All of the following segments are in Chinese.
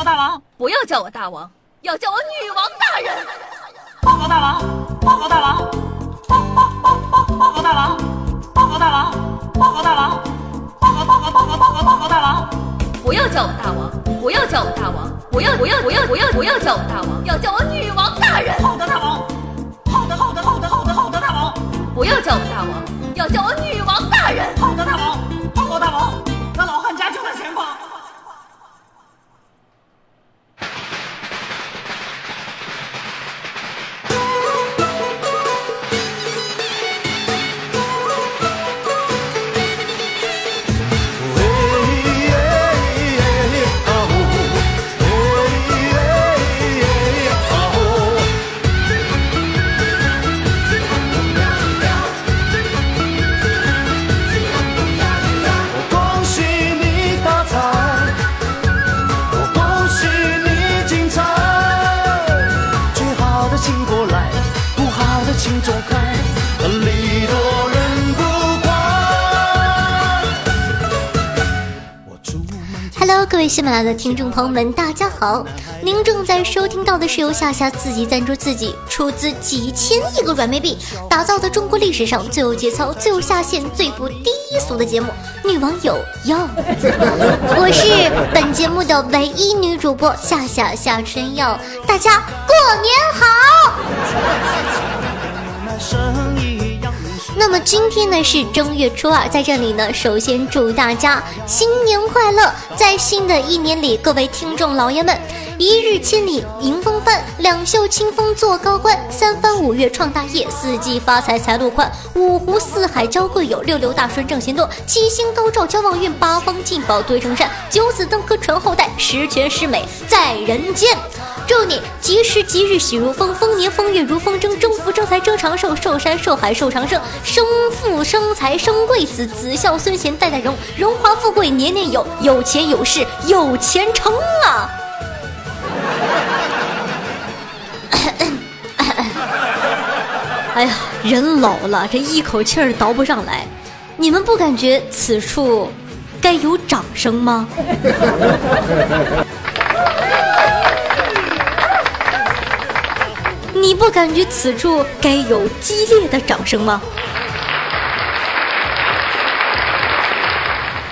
告大王，不要叫我大王，要叫我女王大人。报告大王，报告大王，报报报报报告大王，报告大王，报告大王，报告报告报告报告报告大王。不要叫我大王，不要叫我大王，不要不要不要不要不要叫我大王，要叫我女王大人。好的，大王。好的，好的，好的，好的，好的，大王。不要叫我大王，要叫我女王大人。好的，大王。报告大王，喜马拉雅的听众朋友们，大家好！您正在收听到的是由夏夏自己赞助自己，出资几千亿个软妹币打造的中国历史上最有节操、最有下限、最不低俗的节目《女网友要》。我是本节目的唯一女主播夏夏夏春耀，大家过年好！那么今天呢是正月初二，在这里呢，首先祝大家新年快乐！在新的一年里，各位听众老爷们，一日千里迎风帆，两袖清风做高官，三番五月创大业，四季发财财路宽，五湖四海交贵友，六六大顺正闲多，七星高照交旺运，八方进宝堆成山，九子登科传后代，十全十美在人间。祝你吉时吉日喜如风，丰年丰月如风筝，征福征财争长寿，寿山寿海寿长生，生富生财生贵子，子孝孙贤代代荣，荣华富贵年年有，有钱有势有钱成啊！哎呀，人老了，这一口气儿倒不上来。你们不感觉此处该有掌声吗？你不感觉此处该有激烈的掌声吗？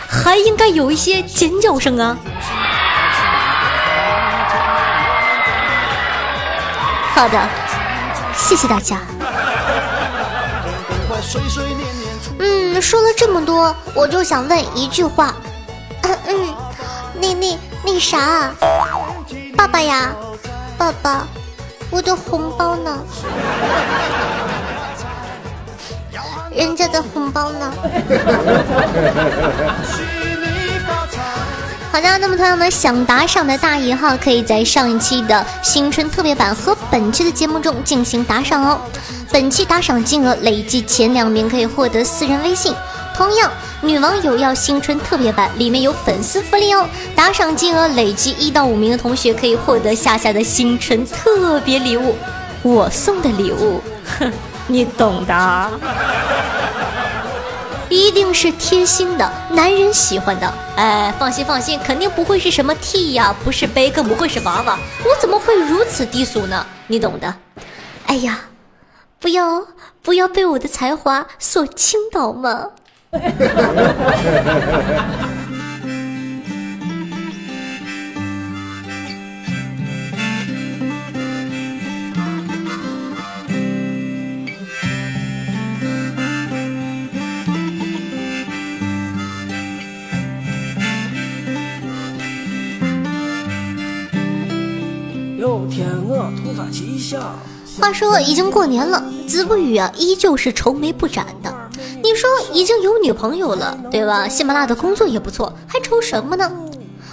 还应该有一些尖叫声啊！好的，谢谢大家。嗯，说了这么多，我就想问一句话。嗯，那那那啥，爸爸呀，爸爸，我的红包呢？人家的红包呢？好的，那么同样呢，想打赏的大爷哈，可以在上一期的新春特别版和本期的节目中进行打赏哦。本期打赏金额累计前两名可以获得私人微信。同样，女王有要新春特别版里面有粉丝福利哦，打赏金额累计一到五名的同学可以获得夏夏的新春特别礼物，我送的礼物，哼，你懂的啊。一定是贴心的，男人喜欢的。哎，放心放心，肯定不会是什么 T 呀，不是杯，更不会是娃娃。我怎么会如此低俗呢？你懂的。哎呀，不要不要被我的才华所倾倒嘛！有天鹅突发奇想，话说已经过年了，子不语啊依旧是愁眉不展的。已经有女朋友了，对吧？喜马拉雅的工作也不错，还愁什么呢？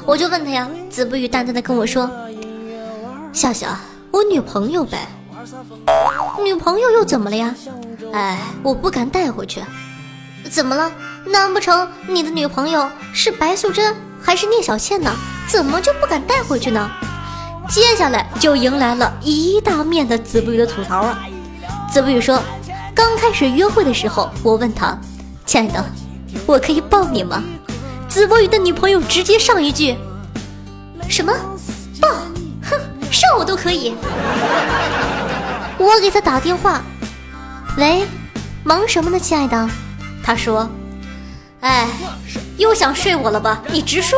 我就问他呀，子不语淡淡的跟我说：“笑笑，我女朋友呗。女朋友又怎么了呀？哎，我不敢带回去。怎么了？难不成你的女朋友是白素贞还是聂小倩呢？怎么就不敢带回去呢？”接下来就迎来了一大面的子不语的吐槽啊！子不语说，刚开始约会的时候，我问他：“亲爱的，我可以抱你吗？”子不语的女朋友直接上一句：“什么抱？哼，上我？都可以。我给他打电话，喂，忙什么呢，亲爱的？他说，哎，又想睡我了吧？你直说。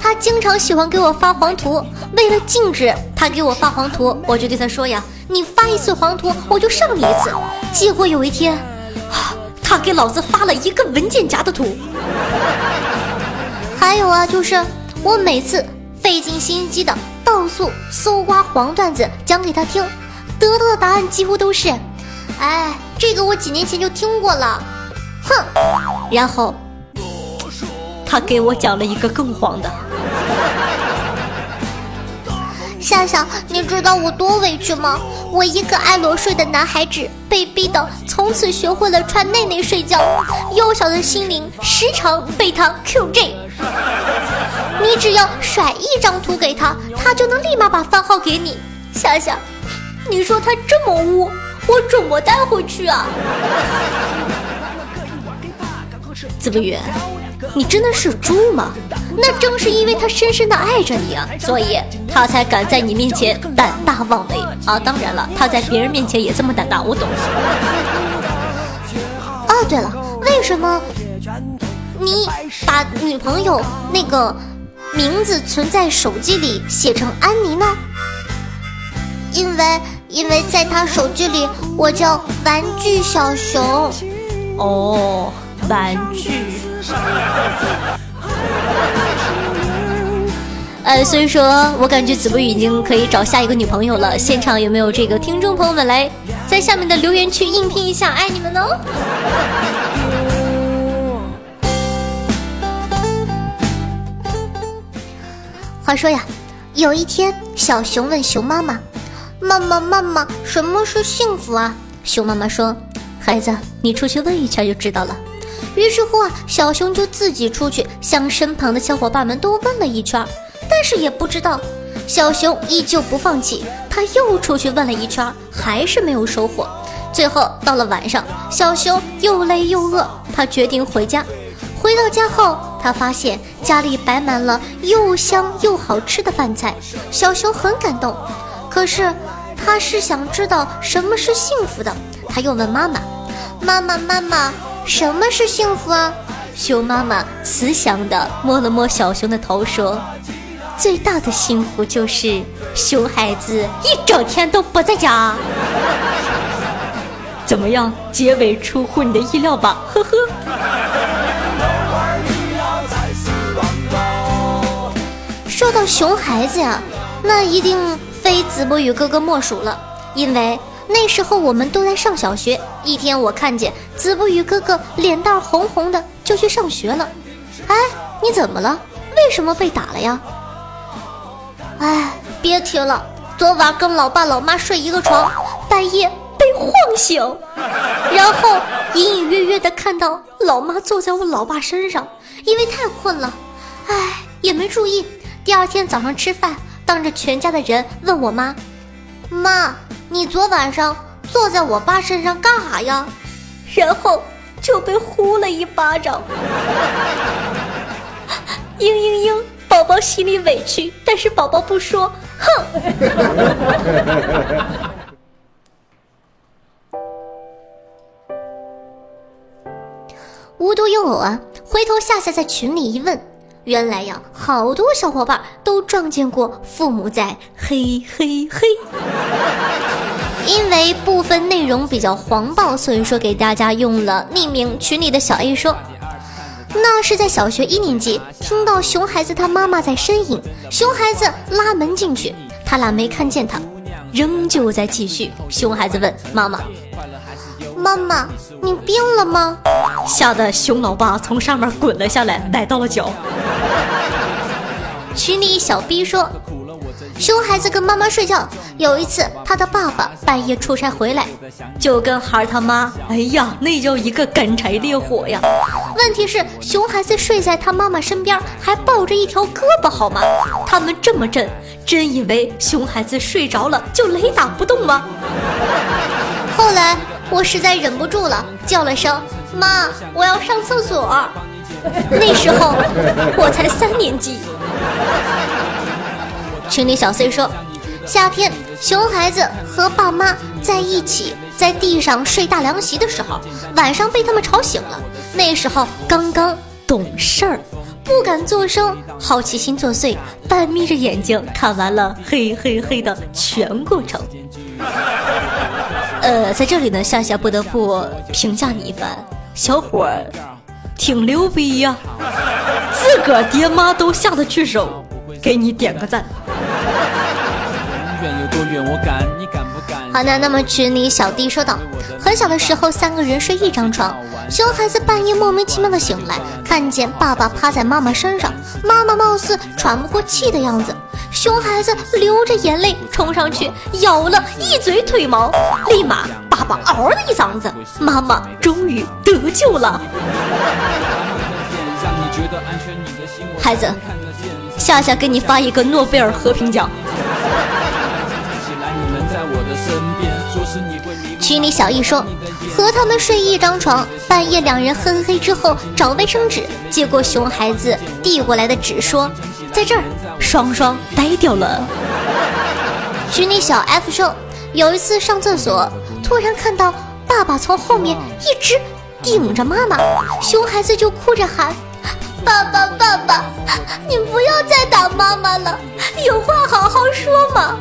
他经常喜欢给我发黄图，为了禁止他给我发黄图，我就对他说呀：“你发一次黄图，我就上你一次。”结果有一天，他给老子发了一个文件夹的图。还有啊，就是我每次费尽心机的到处搜刮黄段子讲给他听，得到的答案几乎都是：“哎，这个我几年前就听过了。”哼，然后他给我讲了一个更黄的。夏夏，你知道我多委屈吗？我一个爱裸睡的男孩子，被逼的从此学会了穿内内睡觉，幼小的心灵时常被他 QJ。你只要甩一张图给他，他就能立马把番号给你。夏夏，你说他这么污，我怎么带回去啊？子不语。你真的是猪吗？那正是因为他深深的爱着你啊，所以他才敢在你面前胆大妄为啊！当然了，他在别人面前也这么胆大，我懂。哦，对了，为什么你把女朋友那个名字存在手机里写成安妮呢？因为因为在他手机里我叫玩具小熊。哦，玩具。呃，所以说我感觉子不语已经可以找下一个女朋友了。现场有没有这个听众朋友们来在下面的留言区应聘一下，爱你们哦！话说呀，有一天小熊问熊妈妈：“妈妈，妈妈，什么是幸福啊？”熊妈妈说：“孩子，你出去问一圈就知道了。”于是乎啊，小熊就自己出去，向身旁的小伙伴们都问了一圈，但是也不知道。小熊依旧不放弃，他又出去问了一圈，还是没有收获。最后到了晚上，小熊又累又饿，他决定回家。回到家后，他发现家里摆满了又香又好吃的饭菜，小熊很感动。可是他是想知道什么是幸福的，他又问妈妈：“妈妈，妈妈。”什么是幸福啊？熊妈妈慈祥地摸了摸小熊的头，说：“最大的幸福就是熊孩子一整天都不在家。怎么样？结尾出乎你的意料吧？呵呵。说到熊孩子呀，那一定非子不语哥哥莫属了，因为。那时候我们都在上小学，一天我看见子不语哥哥脸蛋红红的，就去上学了。哎，你怎么了？为什么被打了呀？哎，别提了，昨晚跟老爸老妈睡一个床，半夜被晃醒，然后隐隐约约的看到老妈坐在我老爸身上，因为太困了，哎，也没注意。第二天早上吃饭，当着全家的人问我妈，妈。你昨晚上坐在我爸身上干啥呀？然后就被呼了一巴掌。嘤嘤嘤，宝宝心里委屈，但是宝宝不说，哼。无独有偶啊，回头夏夏在群里一问，原来呀，好多小伙伴都撞见过父母在嘿嘿嘿。因为部分内容比较黄暴，所以说给大家用了匿名。群里的小 A 说，那是在小学一年级，听到熊孩子他妈妈在呻吟，熊孩子拉门进去，他俩没看见他，仍旧在继续。熊孩子问妈妈：“妈妈，你病了吗？”吓得熊老爸从上面滚了下来，崴到了脚。群里小 B 说。熊孩子跟妈妈睡觉，有一次他的爸爸半夜出差回来，就跟孩儿他妈，哎呀，那叫一个干柴烈火呀！问题是熊孩子睡在他妈妈身边，还抱着一条胳膊，好吗？他们这么震，真以为熊孩子睡着了就雷打不动吗？后来我实在忍不住了，叫了声妈，我要上厕所。那时候我才三年级。群里小 C 说，夏天熊孩子和爸妈在一起在地上睡大凉席的时候，晚上被他们吵醒了。那时候刚刚懂事儿，不敢作声，好奇心作祟，半眯着眼睛看完了嘿嘿嘿的全过程。呃，在这里呢，夏夏不得不评价你一番，小伙挺牛逼呀，自个儿爹妈都下得去手，给你点个赞。远远有多远我敢，你敢不敢好的，那么群里小弟说道，很小的时候三个人睡一张床，熊孩子半夜莫名其妙的醒来，看见爸爸趴在妈妈身上，妈妈貌似喘不过气的样子，熊孩子流着眼泪冲上去咬了一嘴腿毛，立马爸爸嗷的一嗓子，妈妈终于得救了。孩子，夏夏给你发一个诺贝尔和平奖。群里小易说，和他们睡一张床，半夜两人哼嘿之后找卫生纸，结果熊孩子递过来的纸说，在这儿，双双呆掉了。群里小 F 说，有一次上厕所，突然看到爸爸从后面一直顶着妈妈，熊孩子就哭着喊。爸爸，爸爸，你不要再打妈妈了，有话好好说嘛。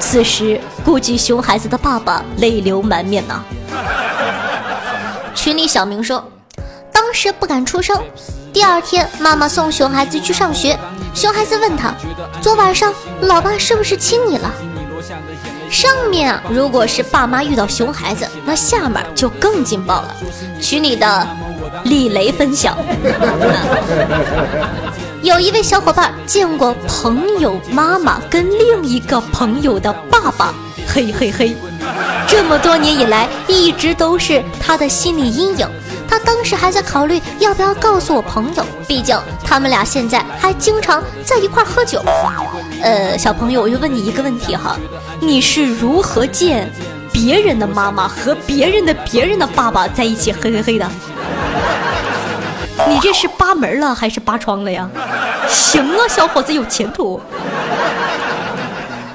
此时，估计熊孩子的爸爸泪流满面呐。群里小明说，当时不敢出声。第二天，妈妈送熊孩子去上学，熊孩子问他，昨晚上老爸是不是亲你了？上面，如果是爸妈遇到熊孩子，那下面就更劲爆了。群里的。李雷分享，有一位小伙伴见过朋友妈妈跟另一个朋友的爸爸，嘿嘿嘿，这么多年以来一直都是他的心理阴影。他当时还在考虑要不要告诉我朋友，毕竟他们俩现在还经常在一块喝酒。呃，小朋友，我就问你一个问题哈，你是如何见别人的妈妈和别人的别人的爸爸在一起嘿嘿嘿的？你这是扒门了还是扒窗了呀？行啊，小伙子有前途。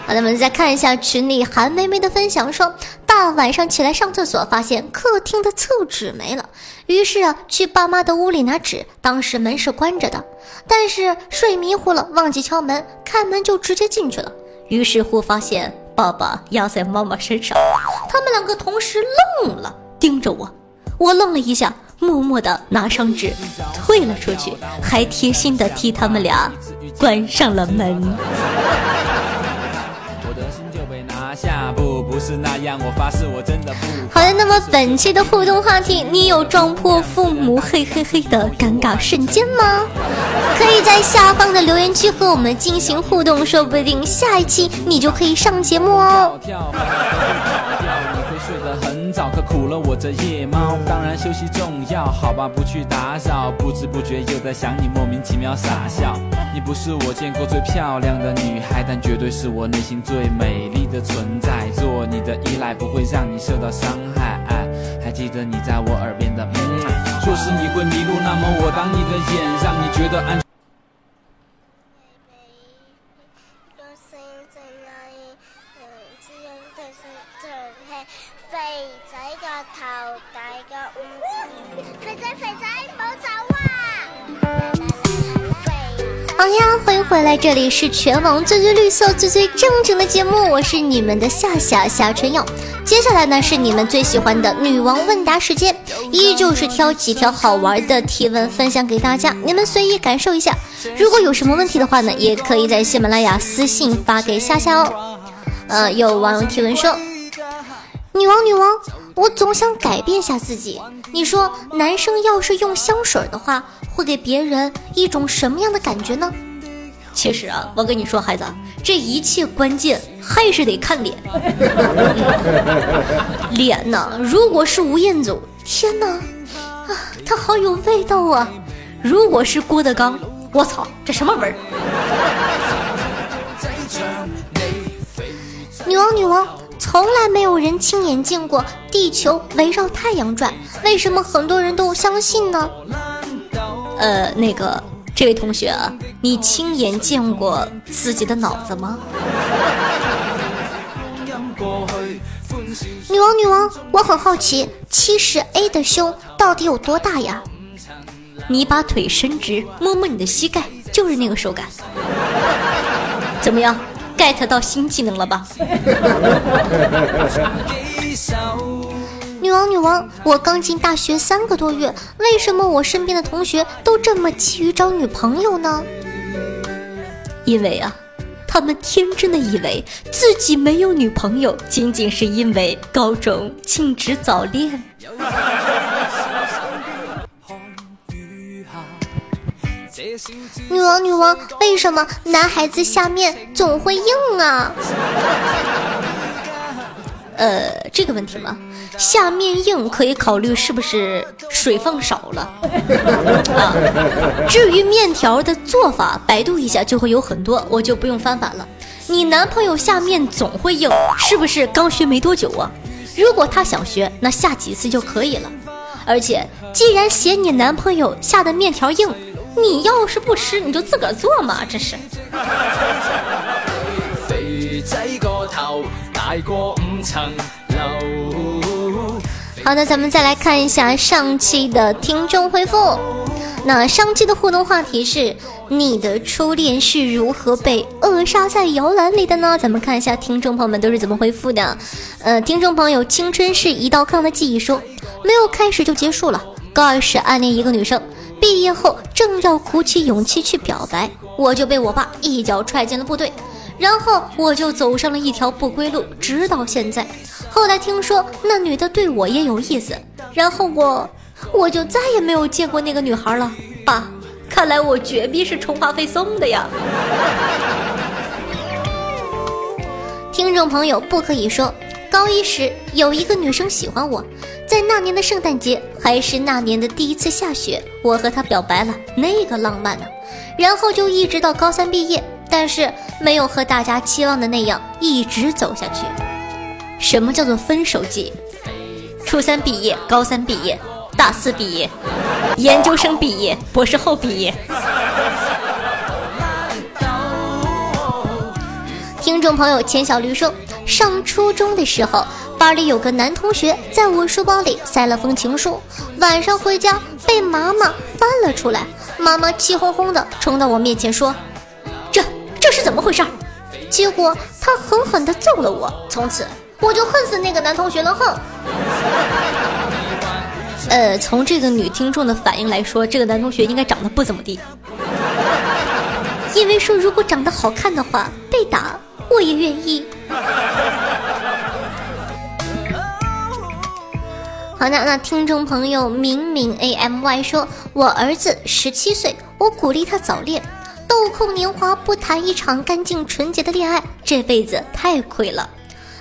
好的，我们再看一下群里韩梅梅的分享，说大晚上起来上厕所，发现客厅的厕纸没了，于是啊去爸妈的屋里拿纸，当时门是关着的，但是睡迷糊了，忘记敲门，开门就直接进去了，于是乎发现爸爸压在妈妈身上，他们两个同时愣了，盯着我，我愣了一下。默默地拿上纸，退了出去，还贴心地替他们俩关上了门。好的，那么本期的互动话题，你有撞破父母嘿嘿嘿的尴尬瞬间吗？可以在下方的留言区和我们进行互动，说不定下一期你就可以上节目哦。早可苦了我这夜猫，当然休息重要，好吧，不去打扰，不知不觉又在想你，莫名其妙傻笑。你不是我见过最漂亮的女孩，但绝对是我内心最美丽的存在。做你的依赖不会让你受到伤害，还记得你在我耳边的嗯。若是你会迷路，那么我当你的眼，让你觉得安全。好呀，欢迎回来，这里是全网最最绿色、最最正经的节目，我是你们的夏夏夏春耀。接下来呢是你们最喜欢的女王问答时间，依旧是挑几条好玩的提问分享给大家，你们随意感受一下。如果有什么问题的话呢，也可以在喜马拉雅私信发给夏夏哦。呃，有网友提问说：“女王，女王。”我总想改变下自己。你说，男生要是用香水的话，会给别人一种什么样的感觉呢？其实啊，我跟你说，孩子，这一切关键还是得看脸。脸呢？如果是吴彦祖，天哪，啊，他好有味道啊！如果是郭德纲，我操，这什么味儿？女王，女王。从来没有人亲眼见过地球围绕太阳转，为什么很多人都相信呢？呃，那个这位同学啊，你亲眼见过自己的脑子吗？女王，女王，我很好奇，七十 A 的胸到底有多大呀？你把腿伸直，摸摸你的膝盖，就是那个手感。怎么样，get 到新技能了吧？女王，女王，我刚进大学三个多月，为什么我身边的同学都这么急于找女朋友呢？因为啊，他们天真的以为自己没有女朋友，仅仅是因为高中禁止早恋。女王，女王，为什么男孩子下面总会硬啊？呃，这个问题吗？下面硬可以考虑是不是水放少了 啊？至于面条的做法，百度一下就会有很多，我就不用翻版了。你男朋友下面总会硬，是不是刚学没多久啊？如果他想学，那下几次就可以了。而且，既然嫌你男朋友下的面条硬，你要是不吃，你就自个儿做嘛，这是。好的，咱们再来看一下上期的听众回复。那上期的互动话题是：你的初恋是如何被扼杀在摇篮里的呢？咱们看一下听众朋友们都是怎么回复的。呃，听众朋友，青春是一道杠的记忆说，没有开始就结束了。高二时暗恋一个女生，毕业后正要鼓起勇气去表白，我就被我爸一脚踹进了部队。然后我就走上了一条不归路，直到现在。后来听说那女的对我也有意思，然后我我就再也没有见过那个女孩了。爸，看来我绝逼是充话费送的呀。听众朋友不可以说，高一时有一个女生喜欢我，在那年的圣诞节，还是那年的第一次下雪，我和他表白了，那个浪漫呢。然后就一直到高三毕业。但是没有和大家期望的那样一直走下去。什么叫做分手季？初三毕业，高三毕业，大四毕业，研究生毕业，博士后毕业。听众朋友钱小驴说，上初中的时候，班里有个男同学在我书包里塞了封情书，晚上回家被妈妈翻了出来，妈妈气哄哄的冲到我面前说。这这是怎么回事？结果他狠狠地揍了我，从此我就恨死那个男同学了。哼！呃，从这个女听众的反应来说，这个男同学应该长得不怎么地。因为说如果长得好看的话，被打我也愿意。好的，那听众朋友明明 A M Y 说，我儿子十七岁，我鼓励他早恋。豆蔻年华不谈一场干净纯洁的恋爱，这辈子太亏了。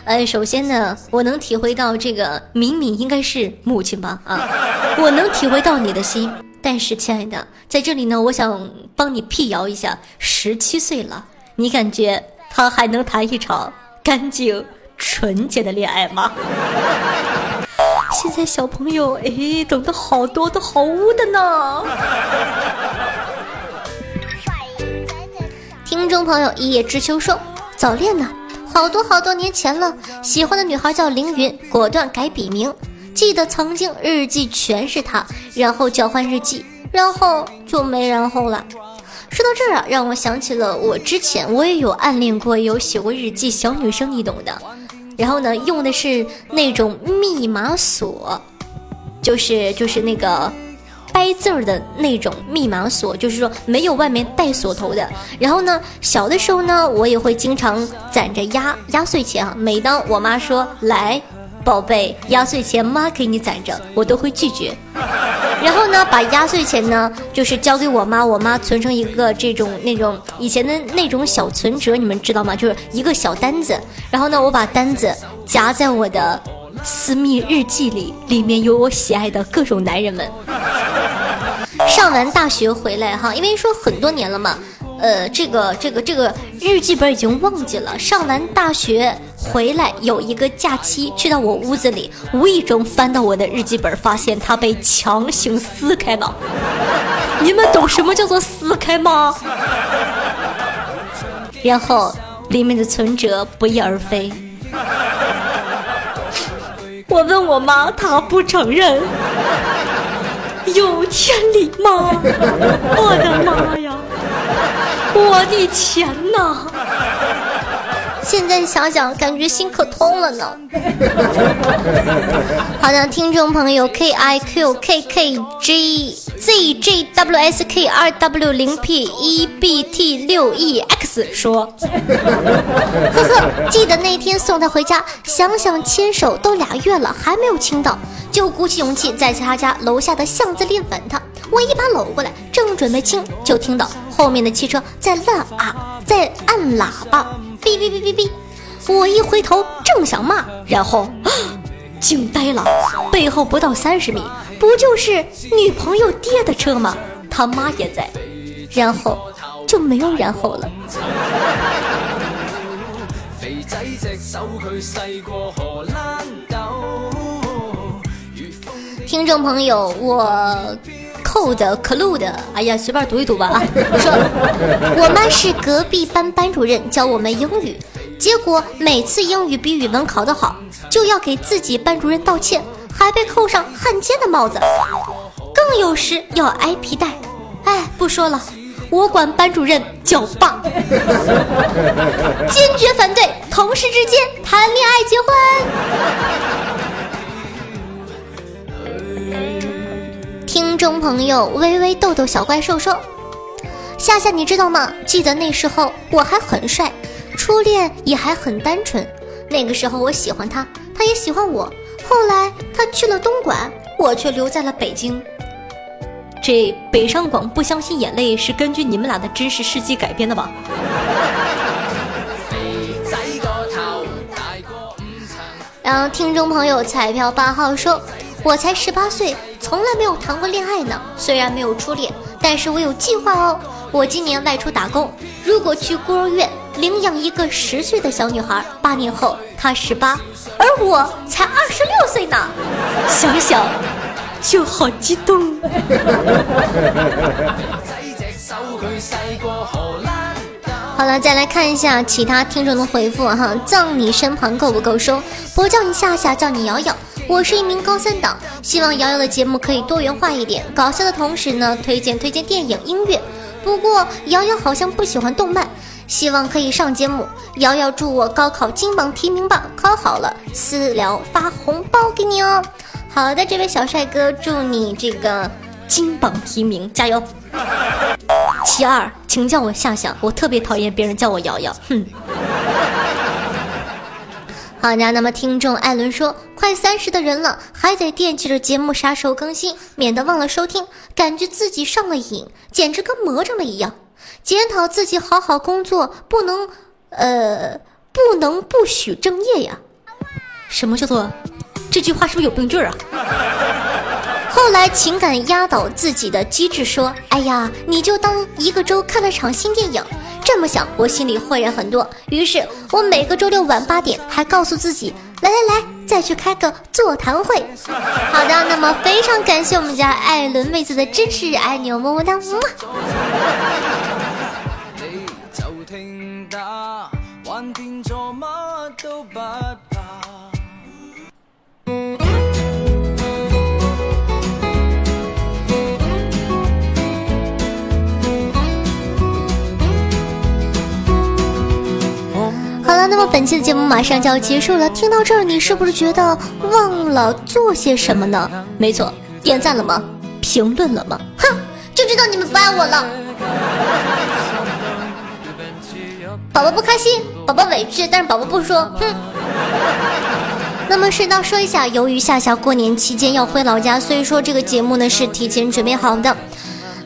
呃，首先呢，我能体会到这个敏敏应该是母亲吧？啊，我能体会到你的心。但是，亲爱的，在这里呢，我想帮你辟谣一下：十七岁了，你感觉他还能谈一场干净纯洁的恋爱吗？现在小朋友哎，懂得好多都好污的呢。听众朋友一叶知秋说：“早恋呢，好多好多年前了。喜欢的女孩叫凌云，果断改笔名。记得曾经日记全是她，然后交换日记，然后就没然后了。说到这儿啊，让我想起了我之前我也有暗恋过，有写过日记，小女生你懂的。然后呢，用的是那种密码锁，就是就是那个。”掰字儿的那种密码锁，就是说没有外面带锁头的。然后呢，小的时候呢，我也会经常攒着压压岁钱啊。每当我妈说来，宝贝，压岁钱妈给你攒着，我都会拒绝。然后呢，把压岁钱呢，就是交给我妈，我妈存成一个这种那种以前的那种小存折，你们知道吗？就是一个小单子。然后呢，我把单子夹在我的私密日记里，里面有我喜爱的各种男人们。上完大学回来哈，因为说很多年了嘛，呃，这个这个这个日记本已经忘记了。上完大学回来有一个假期，去到我屋子里，无意中翻到我的日记本，发现它被强行撕开了。你们懂什么叫做撕开吗？然后里面的存折不翼而飞。我问我妈，她不承认。有天理吗？我的妈呀！我的钱呐！现在想想，感觉心可痛了呢。好的，听众朋友，K I Q K K G z j w s k 二 W 零 P 一 B T 六 E X 说，呵呵，记得那天送他回家，想想牵手都俩月了，还没有亲到，就鼓起勇气在他家楼下的巷子里吻他。我一把搂过来，正准备亲，就听到后面的汽车在乱啊，在按喇叭。哔哔哔哔哔！我一回头，正想骂，然后惊呆了。背后不到三十米，不就是女朋友爹的车吗？他妈也在，然后就没有然后了。听众朋友，我。扣的 clue 的，哎呀，随便读一读吧啊！说 我妈是隔壁班班主任，教我们英语，结果每次英语比语文考得好，就要给自己班主任道歉，还被扣上汉奸的帽子，更有时要挨皮带。哎，不说了，我管班主任叫爸，坚决反对同事之间谈恋爱结婚。众朋友，微微豆豆小怪兽说：“夏夏，你知道吗？记得那时候我还很帅，初恋也还很单纯。那个时候我喜欢他，他也喜欢我。后来他去了东莞，我却留在了北京。这北上广不相信眼泪是根据你们俩的真实事迹改编的吧？”然后听众朋友彩票八号说：“我才十八岁。”从来没有谈过恋爱呢，虽然没有初恋，但是我有计划哦。我今年外出打工，如果去孤儿院领养一个十岁的小女孩，八年后她十八，而我才二十六岁呢，想想就好激动。好了，再来看一下其他听众的回复哈，葬你身旁够不够收？不叫你夏夏，叫你瑶瑶。我是一名高三党，希望瑶瑶的节目可以多元化一点，搞笑的同时呢，推荐推荐电影音乐。不过瑶瑶好像不喜欢动漫，希望可以上节目。瑶瑶祝我高考金榜题名吧，考好了私聊发红包给你哦。好的，这位小帅哥，祝你这个金榜题名，加油。其二，请叫我夏夏，我特别讨厌别人叫我瑶瑶，哼。好家，那么听众艾伦说，快三十的人了，还得惦记着节目啥时候更新，免得忘了收听，感觉自己上了瘾，简直跟魔怔了一样。检讨自己，好好工作，不能，呃，不能不许正业呀。什么叫做？这句话是不是有病句啊？后来情感压倒自己的机智说：“哎呀，你就当一个周看了场新电影。”这么想，我心里豁然很多。于是我每个周六晚八点还告诉自己：“来来来，再去开个座谈会。”好的，那么非常感谢我们家艾伦妹子的支持，爱你哦，么么哒。么 那么本期的节目马上就要结束了，听到这儿，你是不是觉得忘了做些什么呢？没错，点赞了吗？评论了吗？哼，就知道你们不爱我了。宝宝不开心，宝宝委屈，但是宝宝不说。哼。那么顺道说一下，由于夏夏过年期间要回老家，所以说这个节目呢是提前准备好的。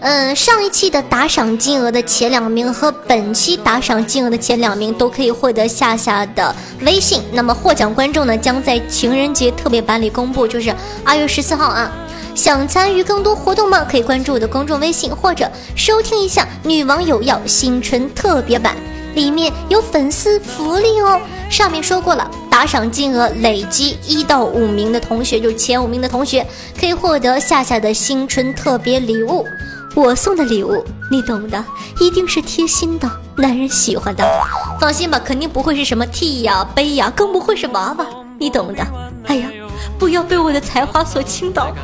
嗯，上一期的打赏金额的前两名和本期打赏金额的前两名都可以获得夏夏的微信。那么获奖观众呢，将在情人节特别版里公布，就是二月十四号啊。想参与更多活动吗？可以关注我的公众微信，或者收听一下女网友要新春特别版。里面有粉丝福利哦。上面说过了，打赏金额累积一到五名的同学，就是前五名的同学可以获得夏夏的新春特别礼物。我送的礼物，你懂的，一定是贴心的，男人喜欢的。放心吧，肯定不会是什么 T 呀、杯呀，更不会是娃娃，你懂的。哎呀，不要被我的才华所倾倒。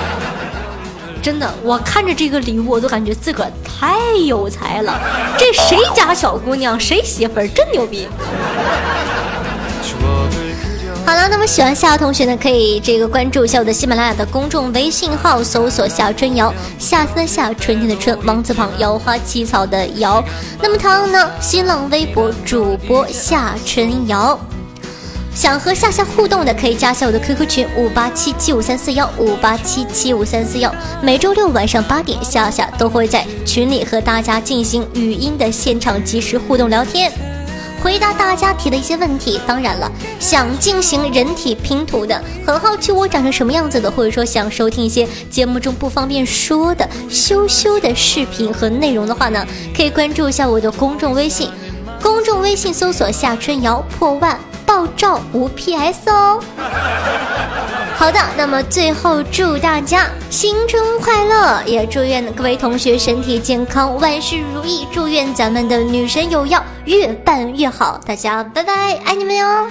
真的，我看着这个礼物，我都感觉自个儿太有才了。这谁家小姑娘，谁媳妇儿，真牛逼。好了，那么喜欢夏同学呢，可以这个关注一下我的喜马拉雅的公众微信号，搜索夏春瑶，夏天的夏，春天的春，王字旁，瑶花起草的瑶。那么唐呢，新浪微博主播夏春瑶。想和夏夏互动的，可以加下我的 QQ 群五八七七五三四幺五八七七五三四幺。每周六晚上八点，夏夏都会在群里和大家进行语音的现场即时互动聊天。回答大家提的一些问题，当然了，想进行人体拼图的，很好奇我长成什么样子的，或者说想收听一些节目中不方便说的羞羞的视频和内容的话呢，可以关注一下我的公众微信，公众微信搜索夏春瑶破万爆照无 PS 哦。好的那么最后祝大家新春快乐也祝愿各位同学身体健康万事如意祝愿咱们的女神有药越办越好。大家拜拜爱你们哟。